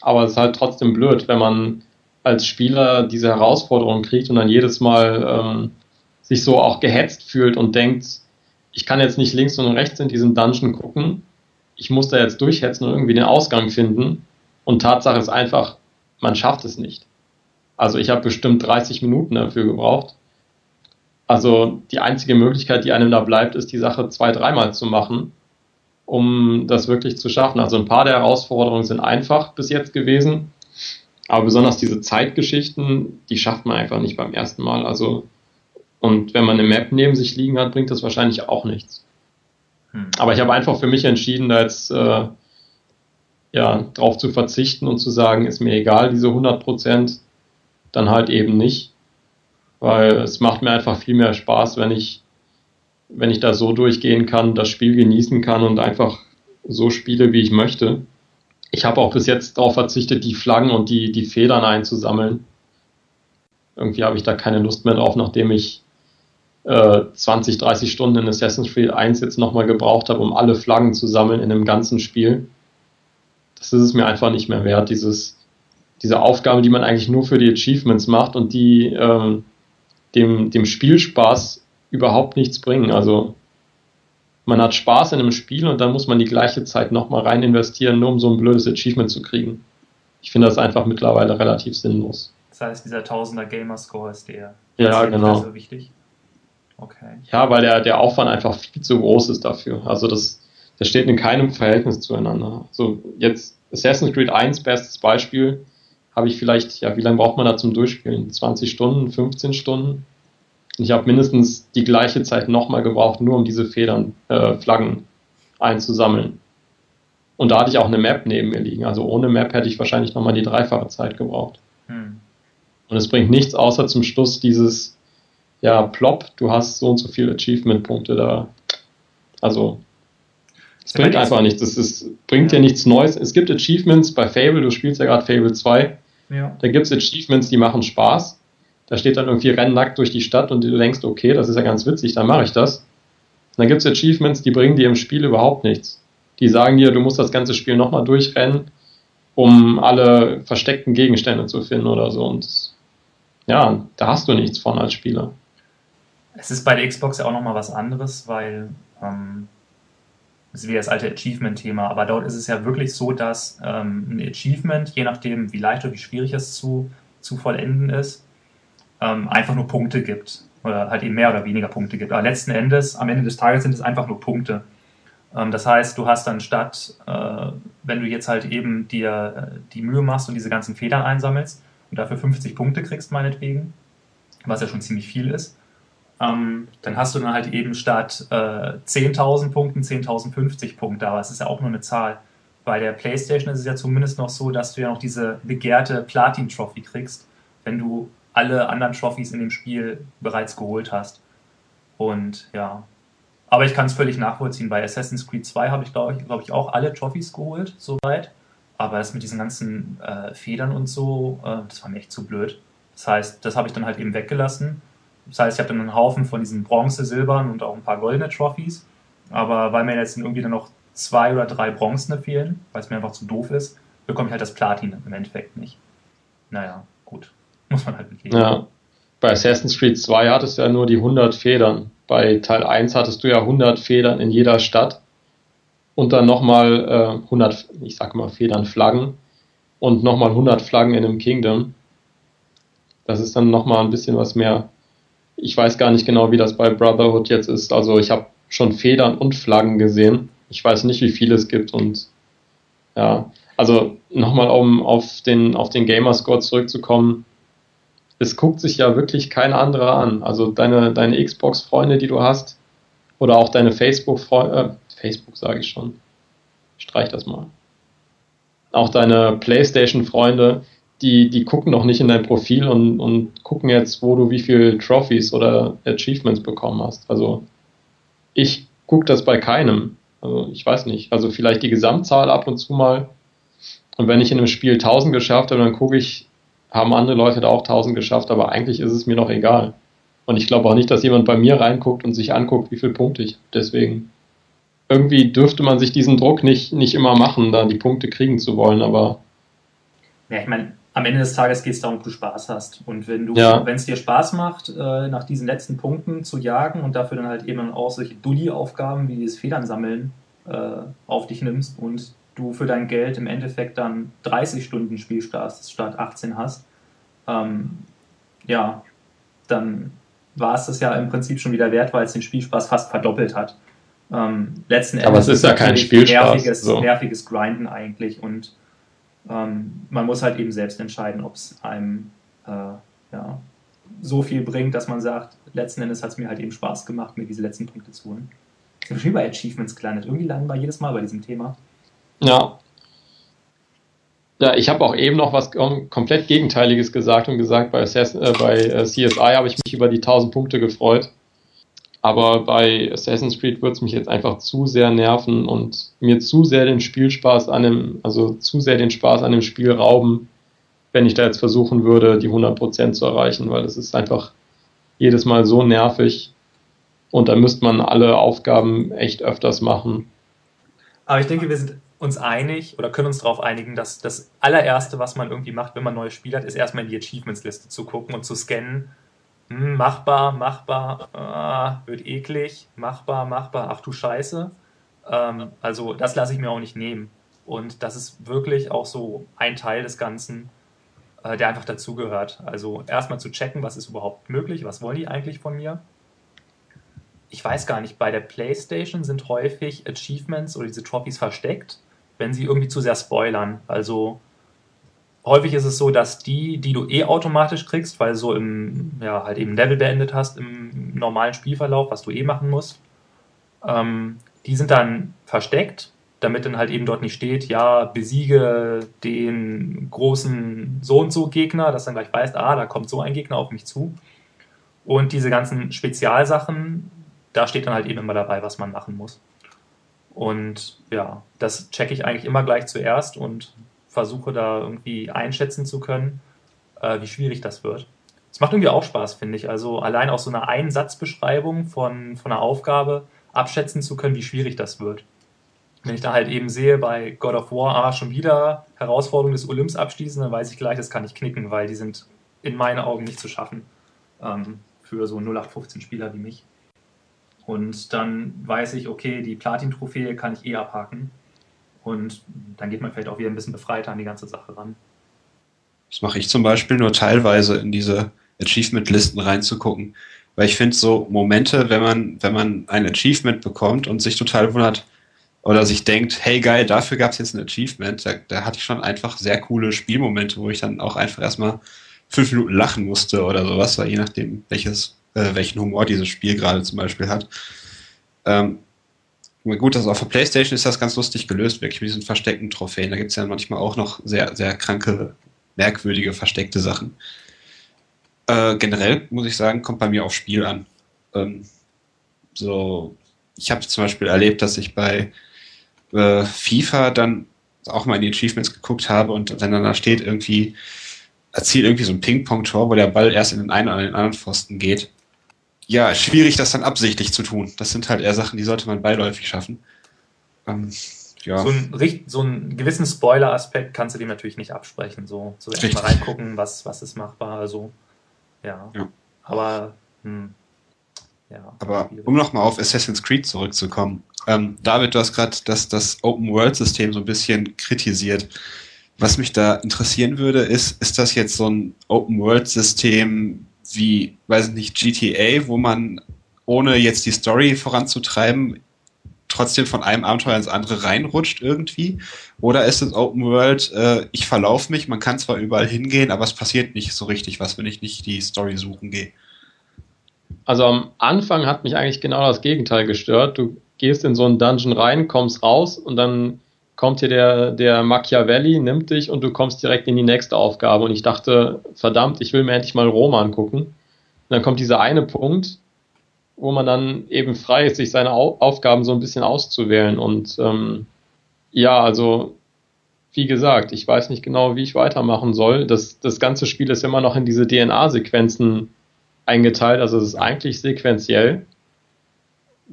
Aber es ist halt trotzdem blöd, wenn man als Spieler diese Herausforderung kriegt und dann jedes Mal ähm, sich so auch gehetzt fühlt und denkt, ich kann jetzt nicht links und rechts in diesen Dungeon gucken, ich muss da jetzt durchhetzen und irgendwie den Ausgang finden. Und Tatsache ist einfach, man schafft es nicht. Also ich habe bestimmt 30 Minuten dafür gebraucht also die einzige Möglichkeit, die einem da bleibt, ist die Sache zwei, dreimal zu machen, um das wirklich zu schaffen. Also ein paar der Herausforderungen sind einfach bis jetzt gewesen, aber besonders diese Zeitgeschichten, die schafft man einfach nicht beim ersten Mal. Also und wenn man eine Map neben sich liegen hat, bringt das wahrscheinlich auch nichts. Hm. Aber ich habe einfach für mich entschieden, da jetzt äh, ja drauf zu verzichten und zu sagen, ist mir egal, diese 100 Prozent, dann halt eben nicht weil es macht mir einfach viel mehr Spaß, wenn ich, wenn ich da so durchgehen kann, das Spiel genießen kann und einfach so spiele, wie ich möchte. Ich habe auch bis jetzt darauf verzichtet, die Flaggen und die, die Federn einzusammeln. Irgendwie habe ich da keine Lust mehr drauf, nachdem ich 20, 30 Stunden in Assassin's Creed 1 jetzt nochmal gebraucht habe, um alle Flaggen zu sammeln in dem ganzen Spiel. Das ist es mir einfach nicht mehr wert, dieses, diese Aufgabe, die man eigentlich nur für die Achievements macht und die ähm, dem, dem Spielspaß überhaupt nichts bringen. Also man hat Spaß in einem Spiel und dann muss man die gleiche Zeit nochmal rein investieren, nur um so ein blödes Achievement zu kriegen. ich finde das einfach mittlerweile relativ sinnlos. Das heißt, dieser Tausender Gamerscore ist der ja, genau. so wichtig. Okay. Ja, weil der, der Aufwand einfach viel zu groß ist dafür. Also das, das steht in keinem Verhältnis zueinander. So jetzt Assassin's Creed 1, bestes Beispiel, habe ich vielleicht, ja, wie lange braucht man da zum Durchspielen? 20 Stunden, 15 Stunden? Ich habe mindestens die gleiche Zeit nochmal gebraucht, nur um diese Federn, äh, Flaggen einzusammeln. Und da hatte ich auch eine Map neben mir liegen. Also ohne Map hätte ich wahrscheinlich nochmal die dreifache Zeit gebraucht. Hm. Und es bringt nichts außer zum Schluss dieses, ja, plop, du hast so und so viele Achievement-Punkte da. Also, es bringt einfach nichts. Es ist, bringt ja. dir nichts Neues. Es gibt Achievements bei Fable, du spielst ja gerade Fable 2. Ja. Da gibt es Achievements, die machen Spaß. Da steht dann irgendwie Renn nackt durch die Stadt und du denkst, okay, das ist ja ganz witzig, dann mache ich das. Und dann gibt es Achievements, die bringen dir im Spiel überhaupt nichts. Die sagen dir, du musst das ganze Spiel nochmal durchrennen, um alle versteckten Gegenstände zu finden oder so. Und ja, da hast du nichts von als Spieler. Es ist bei der Xbox ja auch nochmal was anderes, weil ähm, das ist das alte Achievement-Thema, aber dort ist es ja wirklich so, dass ähm, ein Achievement, je nachdem wie leicht oder wie schwierig es zu, zu vollenden ist, ähm, einfach nur Punkte gibt. Oder halt eben mehr oder weniger Punkte gibt. Aber letzten Endes, am Ende des Tages sind es einfach nur Punkte. Ähm, das heißt, du hast dann statt, äh, wenn du jetzt halt eben dir äh, die Mühe machst und diese ganzen Federn einsammelst und dafür 50 Punkte kriegst, meinetwegen, was ja schon ziemlich viel ist, ähm, dann hast du dann halt eben statt äh, 10.000 Punkten 10.050 Punkte. Aber es ist ja auch nur eine Zahl. Bei der PlayStation ist es ja zumindest noch so, dass du ja noch diese begehrte Platin-Trophy kriegst, wenn du alle anderen Trophys in dem Spiel bereits geholt hast. Und ja, aber ich kann es völlig nachvollziehen. Bei Assassin's Creed 2 habe ich, glaube ich, glaub ich, auch alle Trophys geholt, soweit. Aber das mit diesen ganzen äh, Federn und so, äh, das war mir echt zu blöd. Das heißt, das habe ich dann halt eben weggelassen. Das heißt, ich habe dann einen Haufen von diesen Bronze, Silbern und auch ein paar goldene Trophys. Aber weil mir jetzt irgendwie dann noch zwei oder drei Bronzene fehlen, weil es mir einfach zu doof ist, bekomme ich halt das Platin im Endeffekt nicht. Naja, gut. Muss man halt mitleben. Ja. Bei Assassin's Creed 2 hattest du ja nur die 100 Federn. Bei Teil 1 hattest du ja 100 Federn in jeder Stadt. Und dann nochmal äh, 100, ich sag mal Federn, Flaggen. Und nochmal 100 Flaggen in einem Kingdom. Das ist dann nochmal ein bisschen was mehr. Ich weiß gar nicht genau, wie das bei Brotherhood jetzt ist. Also ich habe schon Federn und Flaggen gesehen. Ich weiß nicht, wie viele es gibt und ja, also nochmal um auf den, auf den Gamerscore zurückzukommen es guckt sich ja wirklich kein anderer an. Also deine, deine Xbox-Freunde, die du hast, oder auch deine Facebook-Freunde, äh, Facebook sage ich schon, streich das mal. Auch deine PlayStation-Freunde, die, die gucken noch nicht in dein Profil und, und gucken jetzt, wo du wie viel Trophies oder Achievements bekommen hast. Also ich gucke das bei keinem. Also ich weiß nicht. Also vielleicht die Gesamtzahl ab und zu mal. Und wenn ich in einem Spiel 1000 geschafft habe, dann gucke ich, haben andere Leute da auch 1000 geschafft, aber eigentlich ist es mir noch egal. Und ich glaube auch nicht, dass jemand bei mir reinguckt und sich anguckt, wie viele Punkte ich habe. Deswegen irgendwie dürfte man sich diesen Druck nicht, nicht immer machen, da die Punkte kriegen zu wollen, aber. Ja, ich meine, am Ende des Tages geht es darum, ob du Spaß hast. Und wenn du, ja. wenn es dir Spaß macht, äh, nach diesen letzten Punkten zu jagen und dafür dann halt eben auch solche Dulli-Aufgaben wie dieses Federn sammeln äh, auf dich nimmst und du für dein Geld im Endeffekt dann 30 Stunden Spielspaß statt 18 hast, ähm, ja, dann war es das ja im Prinzip schon wieder wert, weil es den Spielspaß fast verdoppelt hat. Ähm, letzten Endes Aber es ist ja kein Spielspaß. Nerviges, so. nerviges Grinden eigentlich und ähm, man muss halt eben selbst entscheiden, ob es einem äh, ja, so viel bringt, dass man sagt, letzten Endes hat es mir halt eben Spaß gemacht, mir diese letzten Punkte zu holen. Wir schon bei Achievements gelandet. Irgendwie landen wir jedes Mal bei diesem Thema. Ja. Ja, ich habe auch eben noch was komplett Gegenteiliges gesagt und gesagt, bei, Assassin, äh, bei äh, CSI habe ich mich über die 1000 Punkte gefreut. Aber bei Assassin's Creed wird es mich jetzt einfach zu sehr nerven und mir zu sehr den Spielspaß an dem, also zu sehr den Spaß an dem Spiel rauben, wenn ich da jetzt versuchen würde, die 100% zu erreichen, weil das ist einfach jedes Mal so nervig und da müsste man alle Aufgaben echt öfters machen. Aber ich denke, wir sind uns einig oder können uns darauf einigen, dass das allererste, was man irgendwie macht, wenn man ein neues Spiel hat, ist erstmal in die Achievements-Liste zu gucken und zu scannen. Hm, machbar, machbar, ah, wird eklig, machbar, machbar, ach du Scheiße. Ähm, also das lasse ich mir auch nicht nehmen. Und das ist wirklich auch so ein Teil des Ganzen, äh, der einfach dazugehört. Also erstmal zu checken, was ist überhaupt möglich, was wollen die eigentlich von mir. Ich weiß gar nicht, bei der PlayStation sind häufig Achievements oder diese Trophies versteckt, wenn sie irgendwie zu sehr spoilern. Also häufig ist es so, dass die, die du eh automatisch kriegst, weil so im, ja, halt eben Level beendet hast im normalen Spielverlauf, was du eh machen musst, ähm, die sind dann versteckt, damit dann halt eben dort nicht steht, ja, besiege den großen so und so Gegner, dass dann gleich weißt, ah, da kommt so ein Gegner auf mich zu. Und diese ganzen Spezialsachen, da steht dann halt eben immer dabei, was man machen muss. Und ja, das checke ich eigentlich immer gleich zuerst und versuche da irgendwie einschätzen zu können, äh, wie schwierig das wird. Es macht irgendwie auch Spaß, finde ich. Also allein aus so einer Einsatzbeschreibung von, von einer Aufgabe abschätzen zu können, wie schwierig das wird. Wenn ich da halt eben sehe bei God of War, ah, schon wieder Herausforderung des Olymps abschließen, dann weiß ich gleich, das kann ich knicken, weil die sind in meinen Augen nicht zu schaffen ähm, für so 0815 Spieler wie mich. Und dann weiß ich, okay, die Platin-Trophäe kann ich eh abhaken. Und dann geht man vielleicht auch wieder ein bisschen befreiter an die ganze Sache ran. Das mache ich zum Beispiel nur teilweise in diese Achievement-Listen reinzugucken. Weil ich finde so Momente, wenn man, wenn man ein Achievement bekommt und sich total wundert oder sich denkt, hey geil, dafür gab es jetzt ein Achievement, da, da hatte ich schon einfach sehr coole Spielmomente, wo ich dann auch einfach erstmal fünf Minuten lachen musste oder sowas, weil je nachdem, welches, äh, welchen Humor dieses Spiel gerade zum Beispiel hat. Ähm, gut, also auf der Playstation ist das ganz lustig gelöst, wirklich mit diesen versteckten Trophäen. Da gibt es ja manchmal auch noch sehr, sehr kranke, merkwürdige, versteckte Sachen. Äh, generell muss ich sagen, kommt bei mir aufs Spiel an. Ähm, so, ich habe zum Beispiel erlebt, dass ich bei äh, FIFA dann auch mal in die Achievements geguckt habe und wenn dann da steht irgendwie, erzielt irgendwie so ein Ping-Pong-Tor, wo der Ball erst in den einen oder den anderen Pfosten geht. Ja, schwierig, das dann absichtlich zu tun. Das sind halt eher Sachen, die sollte man beiläufig schaffen. Ähm, ja. so, einen, so einen gewissen Spoiler-Aspekt kannst du dem natürlich nicht absprechen. So, so erstmal reingucken, was, was ist machbar. Also ja. ja. Aber, hm, ja. Aber um nochmal auf Assassin's Creed zurückzukommen. Ähm, David, du hast gerade das, das Open-World-System so ein bisschen kritisiert. Was mich da interessieren würde, ist, ist das jetzt so ein Open-World-System wie, weiß ich nicht, GTA, wo man ohne jetzt die Story voranzutreiben trotzdem von einem Abenteuer ins andere reinrutscht irgendwie? Oder ist es Open World, äh, ich verlaufe mich, man kann zwar überall hingehen, aber es passiert nicht so richtig was, wenn ich nicht die Story suchen gehe? Also am Anfang hat mich eigentlich genau das Gegenteil gestört. Du gehst in so einen Dungeon rein, kommst raus und dann kommt hier der, der Machiavelli, nimmt dich und du kommst direkt in die nächste Aufgabe. Und ich dachte, verdammt, ich will mir endlich mal Rom angucken. Und dann kommt dieser eine Punkt, wo man dann eben frei ist, sich seine Au Aufgaben so ein bisschen auszuwählen. Und ähm, ja, also wie gesagt, ich weiß nicht genau, wie ich weitermachen soll. Das, das ganze Spiel ist immer noch in diese DNA-Sequenzen eingeteilt, also es ist eigentlich sequenziell.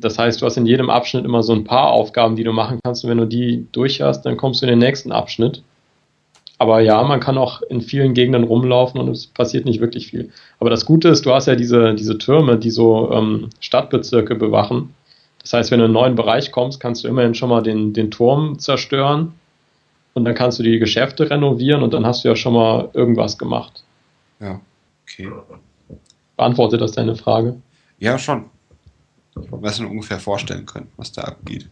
Das heißt, du hast in jedem Abschnitt immer so ein paar Aufgaben, die du machen kannst und wenn du die durch hast, dann kommst du in den nächsten Abschnitt. Aber ja, man kann auch in vielen Gegenden rumlaufen und es passiert nicht wirklich viel. Aber das Gute ist, du hast ja diese, diese Türme, die so ähm, Stadtbezirke bewachen. Das heißt, wenn du in einen neuen Bereich kommst, kannst du immerhin schon mal den, den Turm zerstören und dann kannst du die Geschäfte renovieren und dann hast du ja schon mal irgendwas gemacht. Ja, okay. Beantwortet das deine Frage? Ja, schon. Ich weiß mir ungefähr vorstellen können, was da abgeht.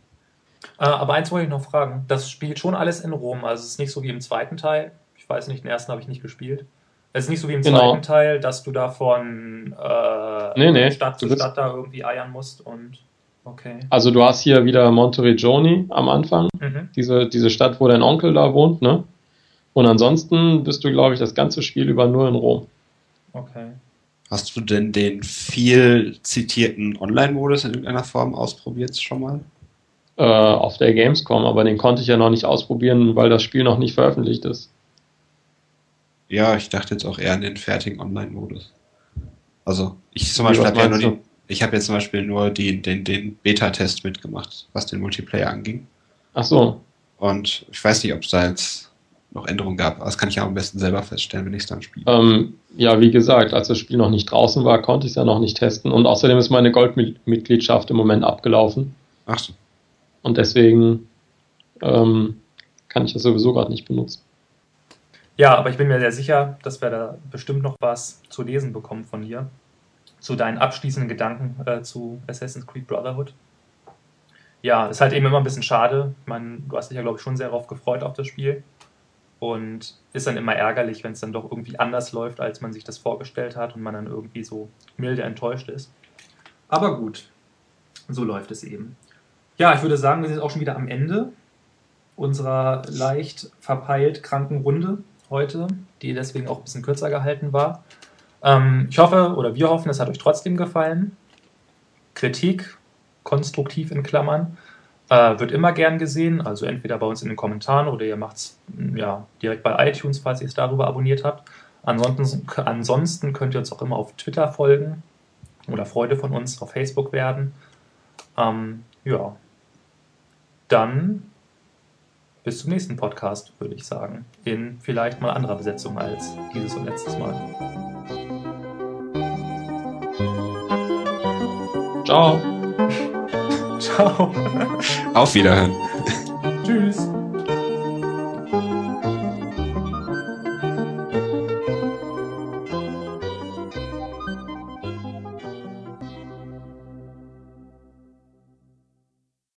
Äh, aber eins wollte ich noch fragen. Das spielt schon alles in Rom. Also es ist nicht so wie im zweiten Teil. Ich weiß nicht, den ersten habe ich nicht gespielt. Es ist nicht so wie im genau. zweiten Teil, dass du da von äh, nee, nee. Stadt zu Stadt da irgendwie eiern musst und okay. Also du hast hier wieder Monteregioni am Anfang, mhm. diese, diese Stadt, wo dein Onkel da wohnt, ne? Und ansonsten bist du, glaube ich, das ganze Spiel über nur in Rom. Okay. Hast du denn den viel zitierten Online-Modus in irgendeiner Form ausprobiert schon mal? äh, auf der Gamescom, aber den konnte ich ja noch nicht ausprobieren, weil das Spiel noch nicht veröffentlicht ist. Ja, ich dachte jetzt auch eher an den fertigen Online-Modus. Also, ich zum Beispiel habe ja nur die, ich habe jetzt zum Beispiel nur die, den, den Beta-Test mitgemacht, was den Multiplayer anging. Ach so. Und ich weiß nicht, ob es da jetzt noch Änderungen gab. Das kann ich ja am besten selber feststellen, wenn ich es dann spiele. Ähm, ja, wie gesagt, als das Spiel noch nicht draußen war, konnte ich es ja noch nicht testen. Und außerdem ist meine Goldmitgliedschaft im Moment abgelaufen. Ach so. Und deswegen ähm, kann ich das sowieso gerade nicht benutzen. Ja, aber ich bin mir sehr sicher, dass wir da bestimmt noch was zu lesen bekommen von dir. Zu deinen abschließenden Gedanken äh, zu Assassin's Creed Brotherhood. Ja, ist halt eben immer ein bisschen schade. Ich meine, du hast dich ja, glaube ich, schon sehr darauf gefreut auf das Spiel. Und ist dann immer ärgerlich, wenn es dann doch irgendwie anders läuft, als man sich das vorgestellt hat und man dann irgendwie so milde enttäuscht ist. Aber gut, so läuft es eben. Ja, ich würde sagen, wir sind auch schon wieder am Ende unserer leicht verpeilt kranken Runde heute, die deswegen auch ein bisschen kürzer gehalten war. Ähm, ich hoffe oder wir hoffen, es hat euch trotzdem gefallen. Kritik, konstruktiv in Klammern, äh, wird immer gern gesehen. Also entweder bei uns in den Kommentaren oder ihr macht es ja, direkt bei iTunes, falls ihr es darüber abonniert habt. Ansonsten, ansonsten könnt ihr uns auch immer auf Twitter folgen oder Freude von uns auf Facebook werden. Ähm, ja, dann bis zum nächsten Podcast, würde ich sagen. In vielleicht mal anderer Besetzung als dieses und letztes Mal. Ciao. Ciao. Auf Wiederhören.